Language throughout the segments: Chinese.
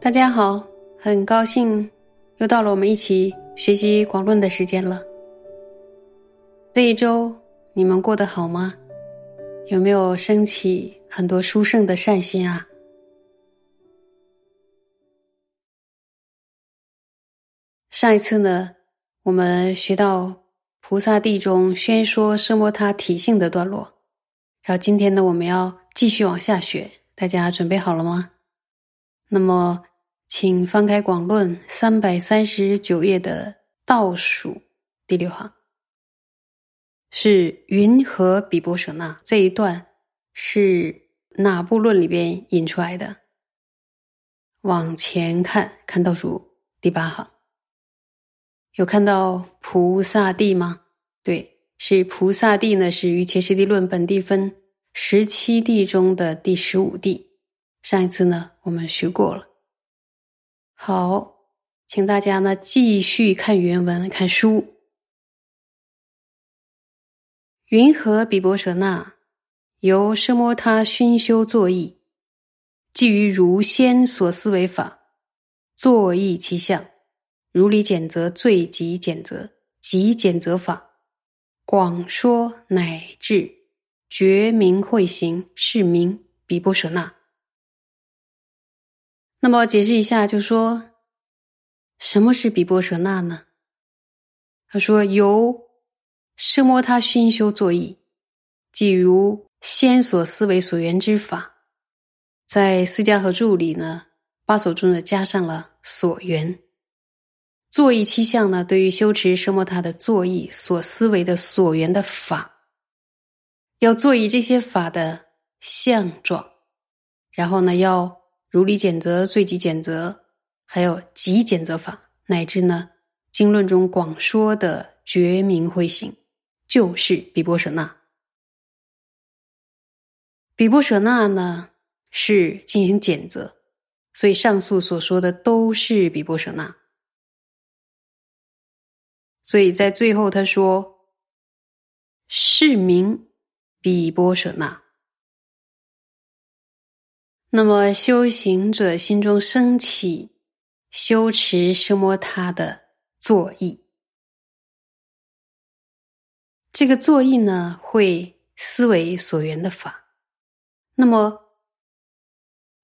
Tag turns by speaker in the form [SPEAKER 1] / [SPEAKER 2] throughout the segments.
[SPEAKER 1] 大家好，很高兴又到了我们一起学习广论的时间了。这一周你们过得好吗？有没有升起很多殊胜的善心啊？上一次呢，我们学到菩萨地中宣说奢摩他体性的段落，然后今天呢，我们要继续往下学，大家准备好了吗？那么。请翻开《广论》三百三十九页的倒数第六行，是云和比波舍那这一段是哪部论里边引出来的？往前看，看倒数第八行，有看到菩萨地吗？对，是菩萨地呢，是于伽师地论本地分十七地中的第十五地。上一次呢，我们学过了。好，请大家呢继续看原文，看书。云何比波舍那由奢摩他熏修作意，基于如先所思为法，作意其相，如理简则最极简则，极简则法，广说乃至觉明慧行，是名比波舍那。那么解释一下，就说什么是比波舍那呢？他说由奢摩他熏修作意，即如先所思维所缘之法，在四家和注里呢，八所中呢加上了所缘。作意七相呢，对于修持奢摩他的作意所思维的所缘的法，要做以这些法的相状，然后呢要。如理简则、最极简则，还有极简则法，乃至呢经论中广说的觉明慧行，就是比波舍那。比波舍那呢是进行简则，所以上述所说的都是比波舍那。所以在最后他说：“是名比波舍那。”那么修行者心中升起修持奢摩他的作意，这个作意呢会思维所缘的法。那么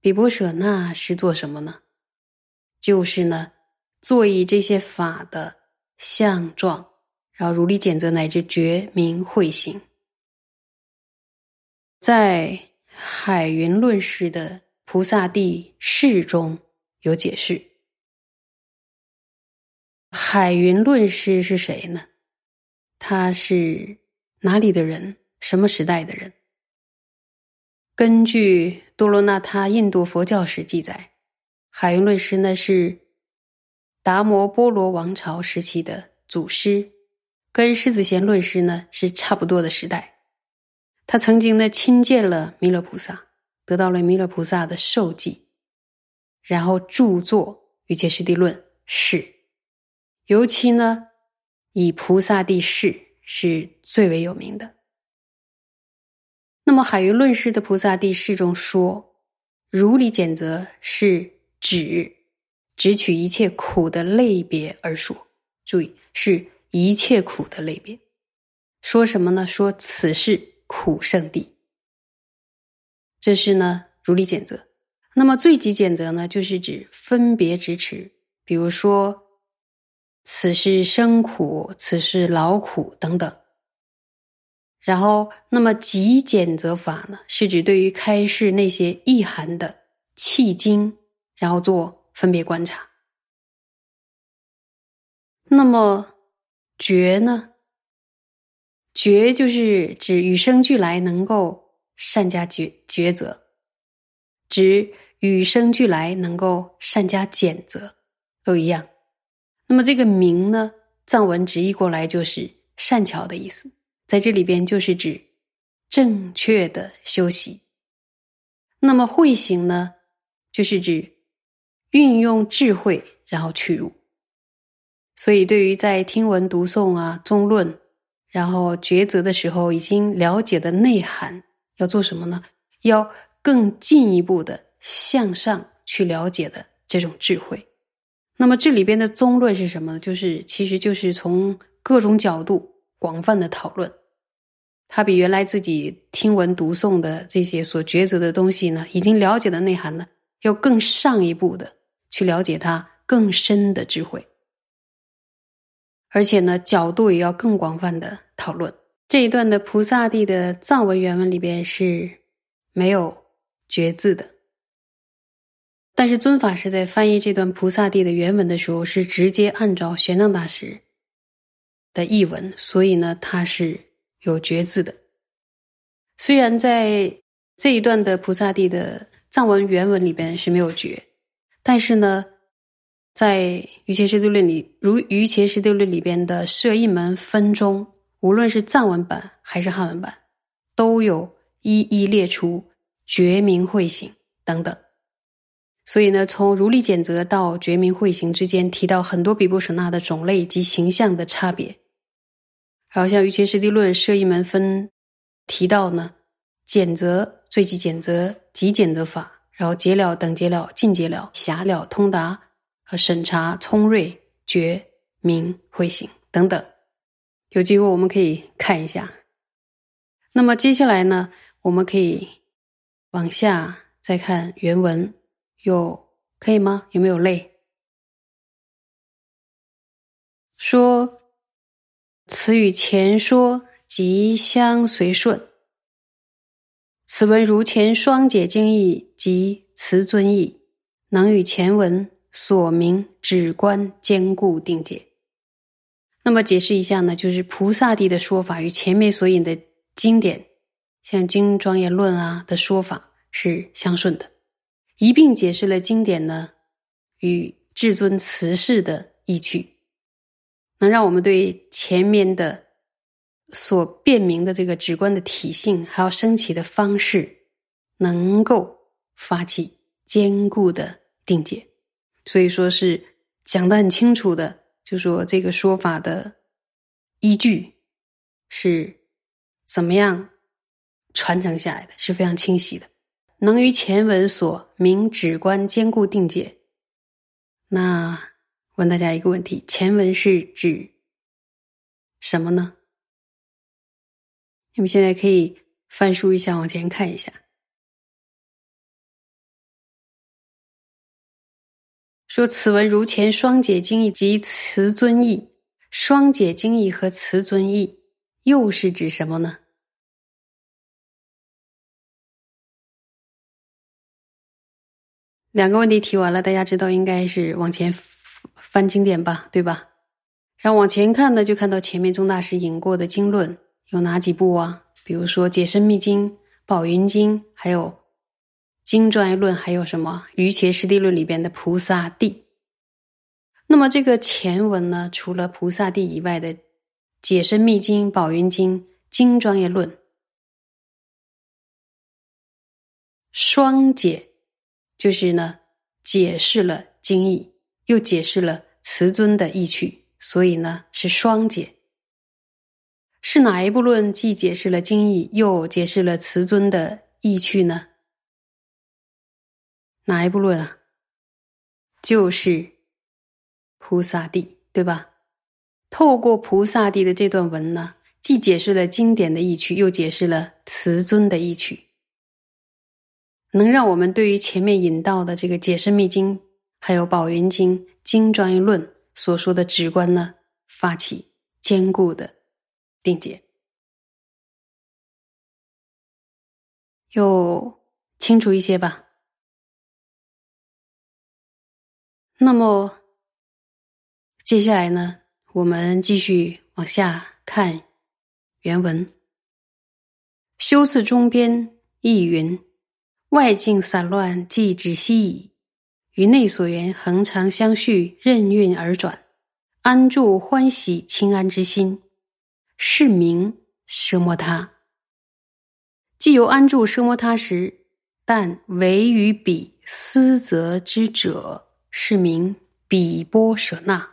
[SPEAKER 1] 比波舍那是做什么呢？就是呢作意这些法的相状，然后如理简则乃至觉明慧行，在。海云论师的菩萨地释中有解释。海云论师是谁呢？他是哪里的人？什么时代的人？根据多罗那他印度佛教史记载，海云论师呢是达摩波罗王朝时期的祖师，跟狮子贤论师呢是差不多的时代。他曾经呢亲见了弥勒菩萨，得到了弥勒菩萨的授记，然后著作《瑜伽师地论》是，尤其呢以菩萨地释是最为有名的。那么海云论师的菩萨地释中说，如理简则是指只取一切苦的类别而说，注意是一切苦的类别，说什么呢？说此事。苦圣地，这是呢如理简则。那么最极简则呢，就是指分别执持，比如说此是生苦，此是劳苦等等。然后，那么极简则法呢，是指对于开示那些意涵的契经，然后做分别观察。那么觉呢？觉就是指与生俱来能够善加抉抉择，指与生俱来能够善加简择，都一样。那么这个明呢，藏文直译过来就是善巧的意思，在这里边就是指正确的修习。那么慧行呢，就是指运用智慧，然后去入。所以，对于在听闻读诵啊、中论，然后抉择的时候，已经了解的内涵，要做什么呢？要更进一步的向上去了解的这种智慧。那么，这里边的宗论是什么呢？就是其实就是从各种角度广泛的讨论。它比原来自己听闻读诵的这些所抉择的东西呢，已经了解的内涵呢，要更上一步的去了解它更深的智慧。而且呢，角度也要更广泛的讨论。这一段的菩萨地的藏文原文里边是没有“觉”字的，但是尊法师在翻译这段菩萨地的原文的时候，是直接按照玄奘大师的译文，所以呢，它是有“觉”字的。虽然在这一段的菩萨地的藏文原文里边是没有“觉”，但是呢。在《瑜伽师地论》里，如《瑜伽师地论》里边的摄一门分中，无论是藏文版还是汉文版，都有一一列出觉明慧行等等。所以呢，从如理简则到觉明慧行之间，提到很多比波舍那的种类及形象的差别。好像《瑜伽师地论》摄一门分提到呢，简则、最极简则、极简则法，然后解了、等解了、尽解了、狭了、通达。和审查、聪锐、觉明、慧醒等等，有机会我们可以看一下。那么接下来呢，我们可以往下再看原文，有可以吗？有没有累？说词语前说即相随顺，此文如前双解经义及慈尊义，能与前文。所明止观坚固定解。那么解释一下呢，就是菩萨地的说法与前面所引的经典，像《经庄严论》啊的说法是相顺的，一并解释了经典呢与至尊慈氏的意趣，能让我们对前面的所辨明的这个止观的体性，还有升起的方式，能够发起坚固的定解。所以说是讲的很清楚的，就说这个说法的依据是怎么样传承下来的，是非常清晰的，能于前文所明止观坚固定解。那问大家一个问题：前文是指什么呢？你们现在可以翻书一下，往前看一下。说此文如前双解经义及词尊义，双解经义和词尊义又是指什么呢？两个问题提完了，大家知道应该是往前翻经典吧，对吧？然后往前看呢，就看到前面宗大师引过的经论有哪几部啊？比如说《解深密经》《宝云经》，还有。经专业论还有什么？瑜伽师地论里边的菩萨地。那么这个前文呢，除了菩萨地以外的解深密经、宝云经、经专业论，双解就是呢解释了经义，又解释了词尊的意趣，所以呢是双解。是哪一部论既解释了经义，又解释了慈尊的意趣呢？哪一部论啊？就是菩萨地，对吧？透过菩萨地的这段文呢，既解释了经典的意趣，又解释了慈尊的意趣，能让我们对于前面引到的这个《解释密经》还有《宝云经》《经专业论》所说的直观呢，发起坚固的定解，又清楚一些吧？那么，接下来呢，我们继续往下看原文。修次中边亦云：外境散乱，即止息矣；与内所缘恒常相续，任运而转，安住欢喜清安之心，是名奢摩他。既有安住奢摩他时，但唯于彼思则之者。是名比波舍那。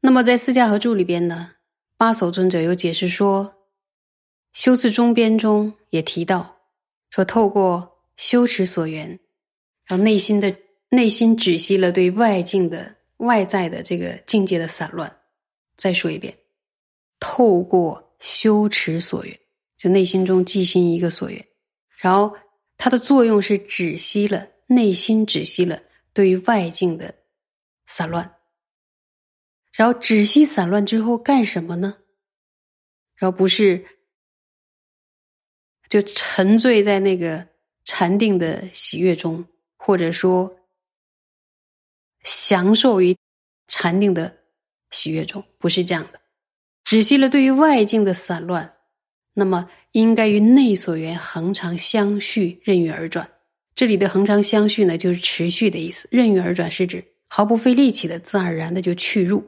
[SPEAKER 1] 那么在《四家合注》里边呢，八所尊者有解释说，《修辞中边》中也提到，说透过修持所缘，让内心的内心止息了对外境的外在的这个境界的散乱。再说一遍，透过修持所愿，就内心中记心一个所愿，然后它的作用是止息了。内心止息了对于外境的散乱，然后止息散乱之后干什么呢？然后不是就沉醉在那个禅定的喜悦中，或者说享受于禅定的喜悦中，不是这样的。止息了对于外境的散乱，那么应该与内所缘恒常相续，任运而转。这里的恒常相续呢，就是持续的意思。任运而转是指毫不费力气的，自然而然的就去入，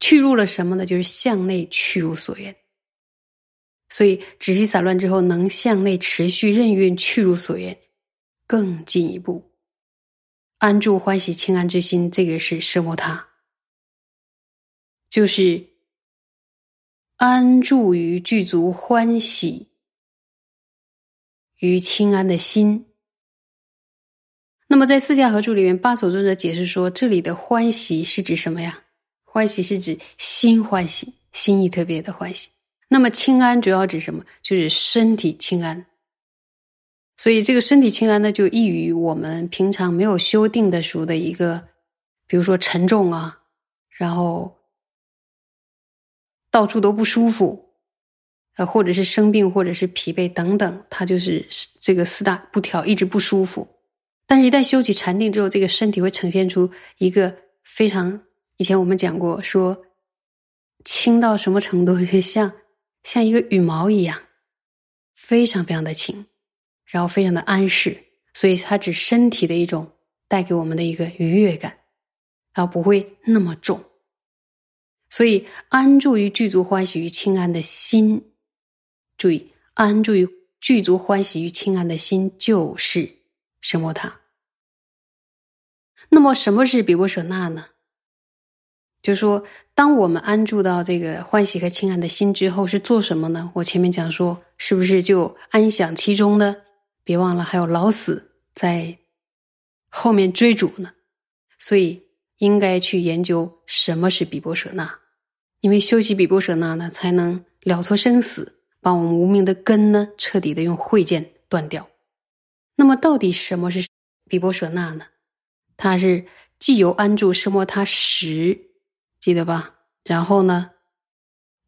[SPEAKER 1] 去入了什么呢？就是向内去入所缘。所以止息散乱之后，能向内持续任运去入所缘，更进一步安住欢喜清安之心。这个是奢摩他，就是安住于具足欢喜与清安的心。那么，在四家合注里面，八所尊者解释说，这里的欢喜是指什么呀？欢喜是指心欢喜，心意特别的欢喜。那么，清安主要指什么？就是身体清安。所以，这个身体清安呢，就易于我们平常没有修定的时候的一个，比如说沉重啊，然后到处都不舒服，呃，或者是生病，或者是疲惫等等，它就是这个四大不调，一直不舒服。但是，一旦修起禅定之后，这个身体会呈现出一个非常……以前我们讲过，说轻到什么程度，就像 像一个羽毛一样，非常非常的轻，然后非常的安适，所以它指身体的一种带给我们的一个愉悦感，然后不会那么重。所以，安住于具足欢喜于清安的心，注意，安住于具足欢喜于清安的心，就是。什么他？那么什么是比波舍那呢？就说，当我们安住到这个欢喜和清安的心之后，是做什么呢？我前面讲说，是不是就安享其中呢？别忘了还有老死在后面追逐呢。所以应该去研究什么是比波舍那，因为修习比波舍那呢，才能了脱生死，把我们无名的根呢，彻底的用慧剑断掉。那么，到底什么是比波舍那呢？它是既由安住奢摩他时，记得吧？然后呢，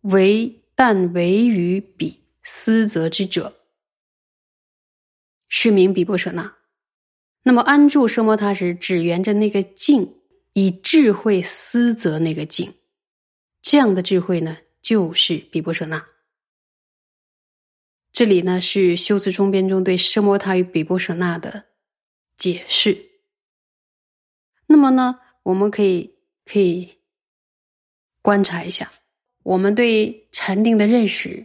[SPEAKER 1] 唯但唯于彼思则之者，是名比波舍那。那么，安住奢摩他时，只缘着那个境，以智慧思则那个境，这样的智慧呢，就是比波舍那。这里呢是修辞中编中对奢摩他与比波舍那的解释。那么呢，我们可以可以观察一下，我们对禅定的认识，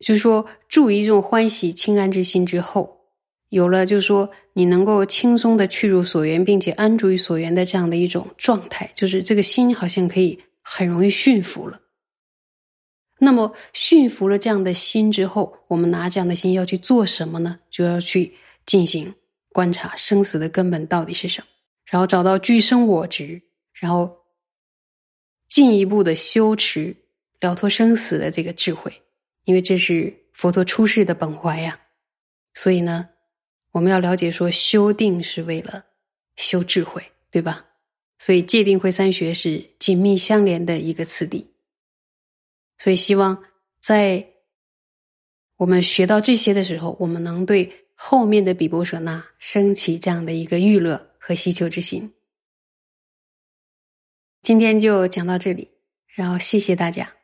[SPEAKER 1] 就是说，住于这种欢喜清安之心之后，有了就是说，你能够轻松的去入所缘，并且安住于所缘的这样的一种状态，就是这个心好像可以很容易驯服了。那么驯服了这样的心之后，我们拿这样的心要去做什么呢？就要去进行观察生死的根本到底是什么，然后找到居生我执，然后进一步的修持了脱生死的这个智慧，因为这是佛陀出世的本怀呀。所以呢，我们要了解说，修定是为了修智慧，对吧？所以戒定慧三学是紧密相连的一个次第。所以，希望在我们学到这些的时候，我们能对后面的比波舍那升起这样的一个欲乐和希求之心。今天就讲到这里，然后谢谢大家。